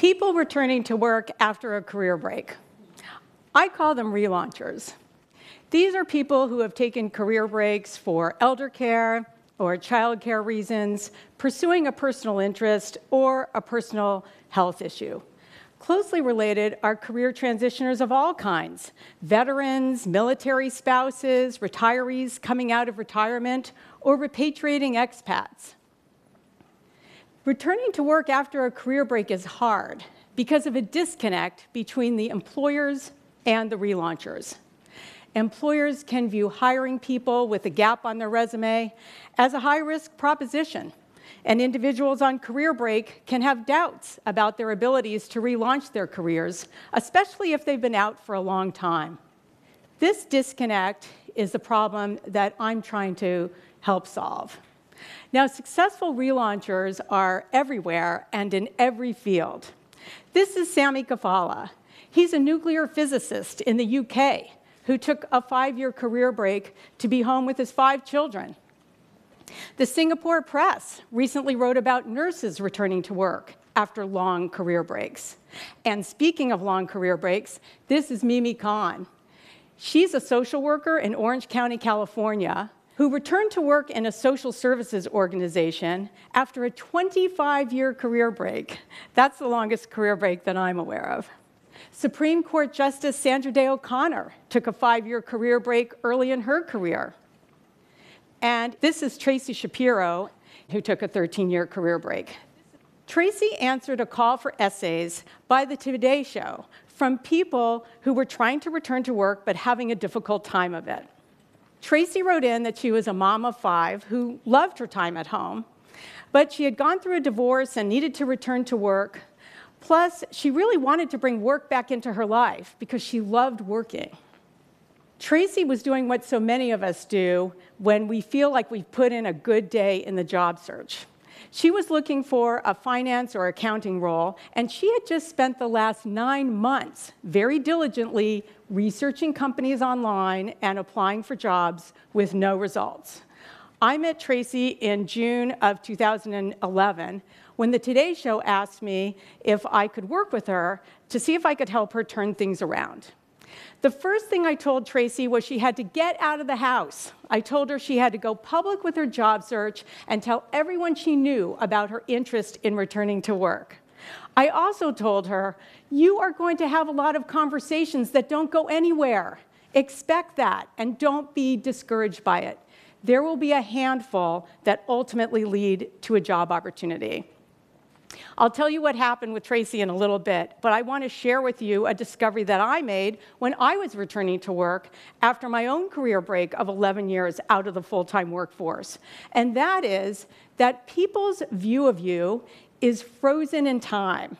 People returning to work after a career break. I call them relaunchers. These are people who have taken career breaks for elder care or childcare reasons, pursuing a personal interest, or a personal health issue. Closely related are career transitioners of all kinds veterans, military spouses, retirees coming out of retirement, or repatriating expats. Returning to work after a career break is hard because of a disconnect between the employers and the relaunchers. Employers can view hiring people with a gap on their resume as a high risk proposition, and individuals on career break can have doubts about their abilities to relaunch their careers, especially if they've been out for a long time. This disconnect is the problem that I'm trying to help solve. Now, successful relaunchers are everywhere and in every field. This is Sami Kafala. He's a nuclear physicist in the UK who took a five year career break to be home with his five children. The Singapore Press recently wrote about nurses returning to work after long career breaks. And speaking of long career breaks, this is Mimi Khan. She's a social worker in Orange County, California, who returned to work in a social services organization after a 25 year career break. That's the longest career break that I'm aware of. Supreme Court Justice Sandra Day O'Connor took a five year career break early in her career. And this is Tracy Shapiro, who took a 13 year career break. Tracy answered a call for essays by the Today Show from people who were trying to return to work but having a difficult time of it. Tracy wrote in that she was a mom of five who loved her time at home, but she had gone through a divorce and needed to return to work Plus, she really wanted to bring work back into her life because she loved working. Tracy was doing what so many of us do when we feel like we've put in a good day in the job search. She was looking for a finance or accounting role, and she had just spent the last nine months very diligently researching companies online and applying for jobs with no results. I met Tracy in June of 2011 when the Today Show asked me if I could work with her to see if I could help her turn things around. The first thing I told Tracy was she had to get out of the house. I told her she had to go public with her job search and tell everyone she knew about her interest in returning to work. I also told her, You are going to have a lot of conversations that don't go anywhere. Expect that and don't be discouraged by it. There will be a handful that ultimately lead to a job opportunity. I'll tell you what happened with Tracy in a little bit, but I want to share with you a discovery that I made when I was returning to work after my own career break of 11 years out of the full time workforce. And that is that people's view of you is frozen in time.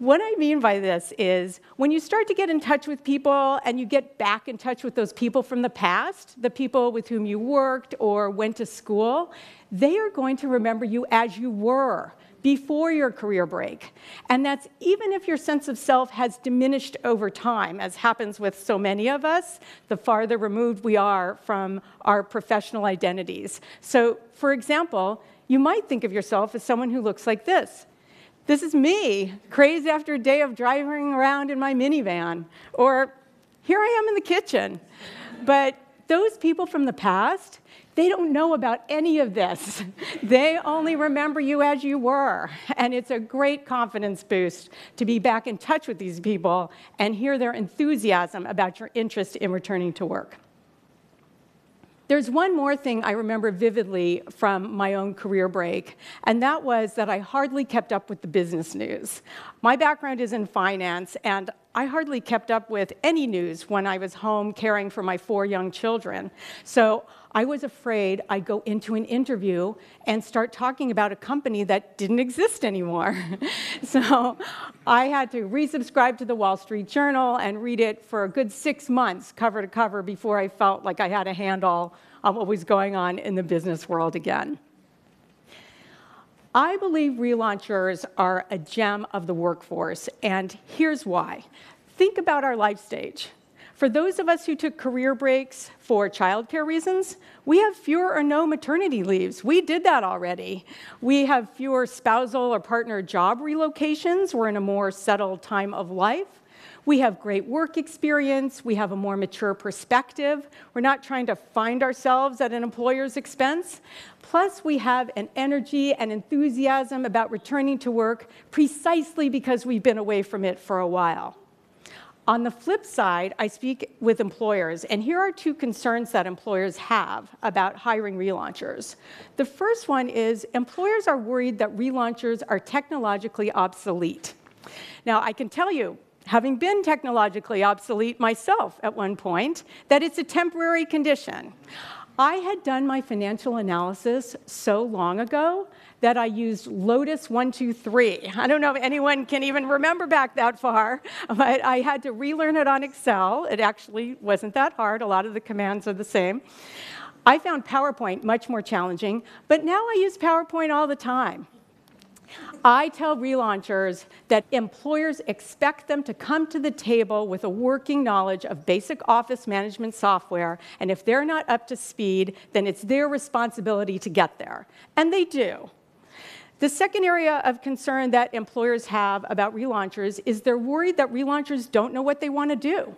What I mean by this is when you start to get in touch with people and you get back in touch with those people from the past, the people with whom you worked or went to school, they are going to remember you as you were before your career break. And that's even if your sense of self has diminished over time, as happens with so many of us, the farther removed we are from our professional identities. So, for example, you might think of yourself as someone who looks like this. This is me, crazed after a day of driving around in my minivan. Or here I am in the kitchen. But those people from the past, they don't know about any of this. they only remember you as you were. And it's a great confidence boost to be back in touch with these people and hear their enthusiasm about your interest in returning to work. There's one more thing I remember vividly from my own career break, and that was that I hardly kept up with the business news. My background is in finance, and I hardly kept up with any news when I was home caring for my four young children. So I was afraid I'd go into an interview and start talking about a company that didn't exist anymore. so I had to resubscribe to the Wall Street Journal and read it for a good six months, cover to cover, before I felt like I had a handle on what was going on in the business world again. I believe relaunchers are a gem of the workforce, and here's why. Think about our life stage. For those of us who took career breaks for childcare reasons, we have fewer or no maternity leaves. We did that already. We have fewer spousal or partner job relocations. We're in a more settled time of life. We have great work experience. We have a more mature perspective. We're not trying to find ourselves at an employer's expense. Plus, we have an energy and enthusiasm about returning to work precisely because we've been away from it for a while. On the flip side, I speak with employers, and here are two concerns that employers have about hiring relaunchers. The first one is employers are worried that relaunchers are technologically obsolete. Now, I can tell you, having been technologically obsolete myself at one point, that it's a temporary condition. I had done my financial analysis so long ago that I used Lotus 123. I don't know if anyone can even remember back that far, but I had to relearn it on Excel. It actually wasn't that hard, a lot of the commands are the same. I found PowerPoint much more challenging, but now I use PowerPoint all the time. I tell relaunchers that employers expect them to come to the table with a working knowledge of basic office management software, and if they're not up to speed, then it's their responsibility to get there. And they do. The second area of concern that employers have about relaunchers is they're worried that relaunchers don't know what they want to do.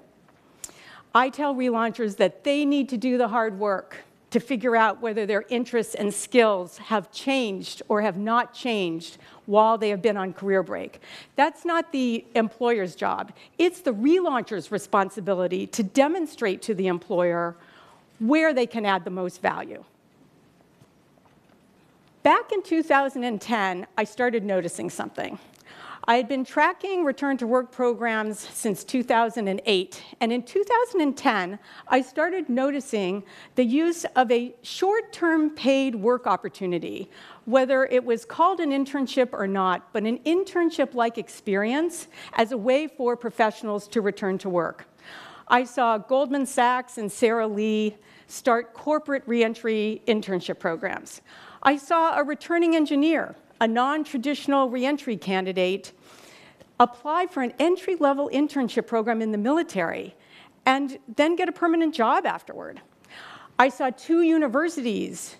I tell relaunchers that they need to do the hard work to figure out whether their interests and skills have changed or have not changed while they have been on career break. That's not the employer's job. It's the relauncher's responsibility to demonstrate to the employer where they can add the most value. Back in 2010, I started noticing something. I had been tracking return to work programs since 2008, and in 2010, I started noticing the use of a short term paid work opportunity, whether it was called an internship or not, but an internship like experience as a way for professionals to return to work. I saw Goldman Sachs and Sara Lee start corporate reentry internship programs. I saw a returning engineer a non traditional reentry candidate apply for an entry level internship program in the military and then get a permanent job afterward. I saw two universities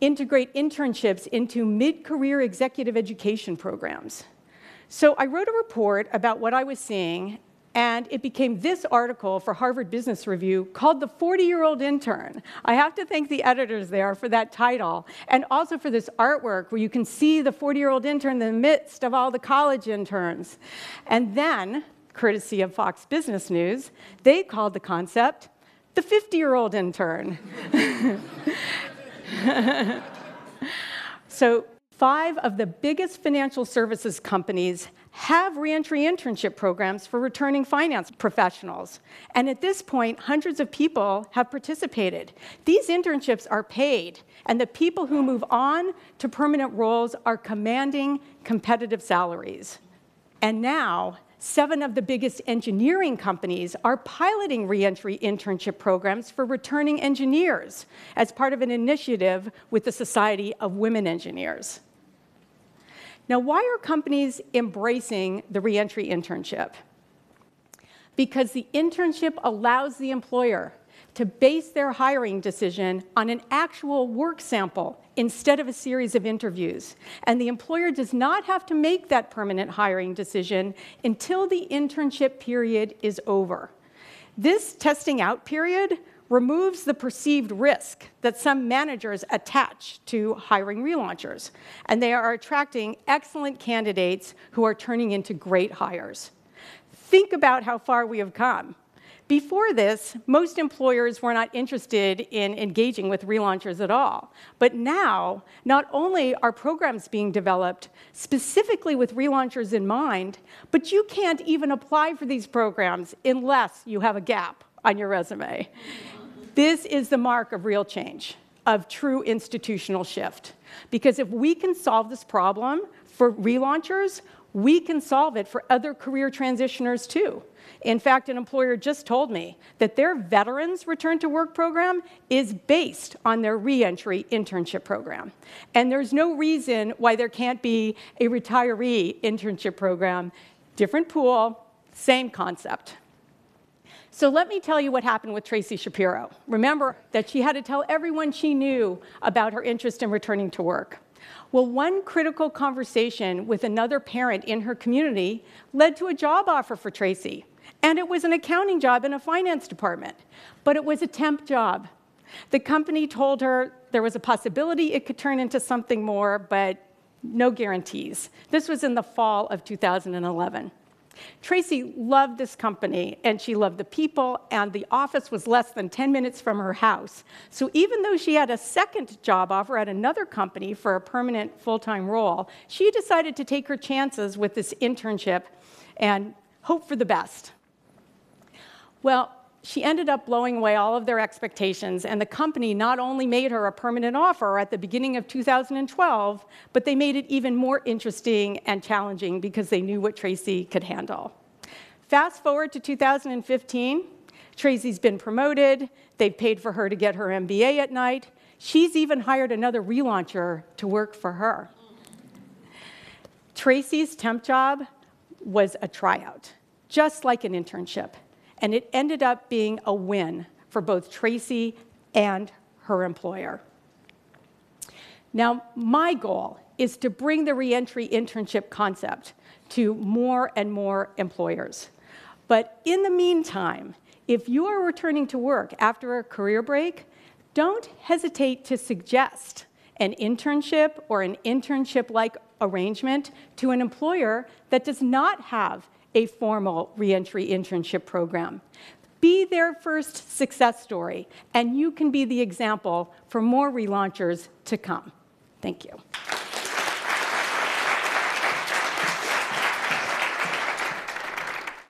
integrate internships into mid career executive education programs. So I wrote a report about what I was seeing and it became this article for Harvard Business Review called The 40 Year Old Intern. I have to thank the editors there for that title, and also for this artwork where you can see the 40 year old intern in the midst of all the college interns. And then, courtesy of Fox Business News, they called the concept the 50 year old intern. so, five of the biggest financial services companies have reentry internship programs for returning finance professionals. And at this point, hundreds of people have participated. These internships are paid, and the people who move on to permanent roles are commanding competitive salaries. And now, seven of the biggest engineering companies are piloting reentry internship programs for returning engineers as part of an initiative with the Society of Women Engineers. Now, why are companies embracing the reentry internship? Because the internship allows the employer to base their hiring decision on an actual work sample instead of a series of interviews. And the employer does not have to make that permanent hiring decision until the internship period is over. This testing out period removes the perceived risk that some managers attach to hiring relaunchers, and they are attracting excellent candidates who are turning into great hires. Think about how far we have come. Before this, most employers were not interested in engaging with relaunchers at all. But now, not only are programs being developed specifically with relaunchers in mind, but you can't even apply for these programs unless you have a gap on your resume. This is the mark of real change, of true institutional shift. Because if we can solve this problem for relaunchers, we can solve it for other career transitioners too. In fact, an employer just told me that their veterans return to work program is based on their reentry internship program. And there's no reason why there can't be a retiree internship program. Different pool, same concept. So let me tell you what happened with Tracy Shapiro. Remember that she had to tell everyone she knew about her interest in returning to work. Well, one critical conversation with another parent in her community led to a job offer for Tracy. And it was an accounting job in a finance department, but it was a temp job. The company told her there was a possibility it could turn into something more, but no guarantees. This was in the fall of 2011. Tracy loved this company and she loved the people, and the office was less than 10 minutes from her house. So even though she had a second job offer at another company for a permanent full time role, she decided to take her chances with this internship and hope for the best. Well, she ended up blowing away all of their expectations, and the company not only made her a permanent offer at the beginning of 2012, but they made it even more interesting and challenging because they knew what Tracy could handle. Fast forward to 2015, Tracy's been promoted, they've paid for her to get her MBA at night. She's even hired another relauncher to work for her. Tracy's temp job was a tryout, just like an internship and it ended up being a win for both Tracy and her employer. Now, my goal is to bring the reentry internship concept to more and more employers. But in the meantime, if you are returning to work after a career break, don't hesitate to suggest an internship or an internship like arrangement to an employer that does not have a formal reentry internship program. Be their first success story, and you can be the example for more relaunchers to come. Thank you.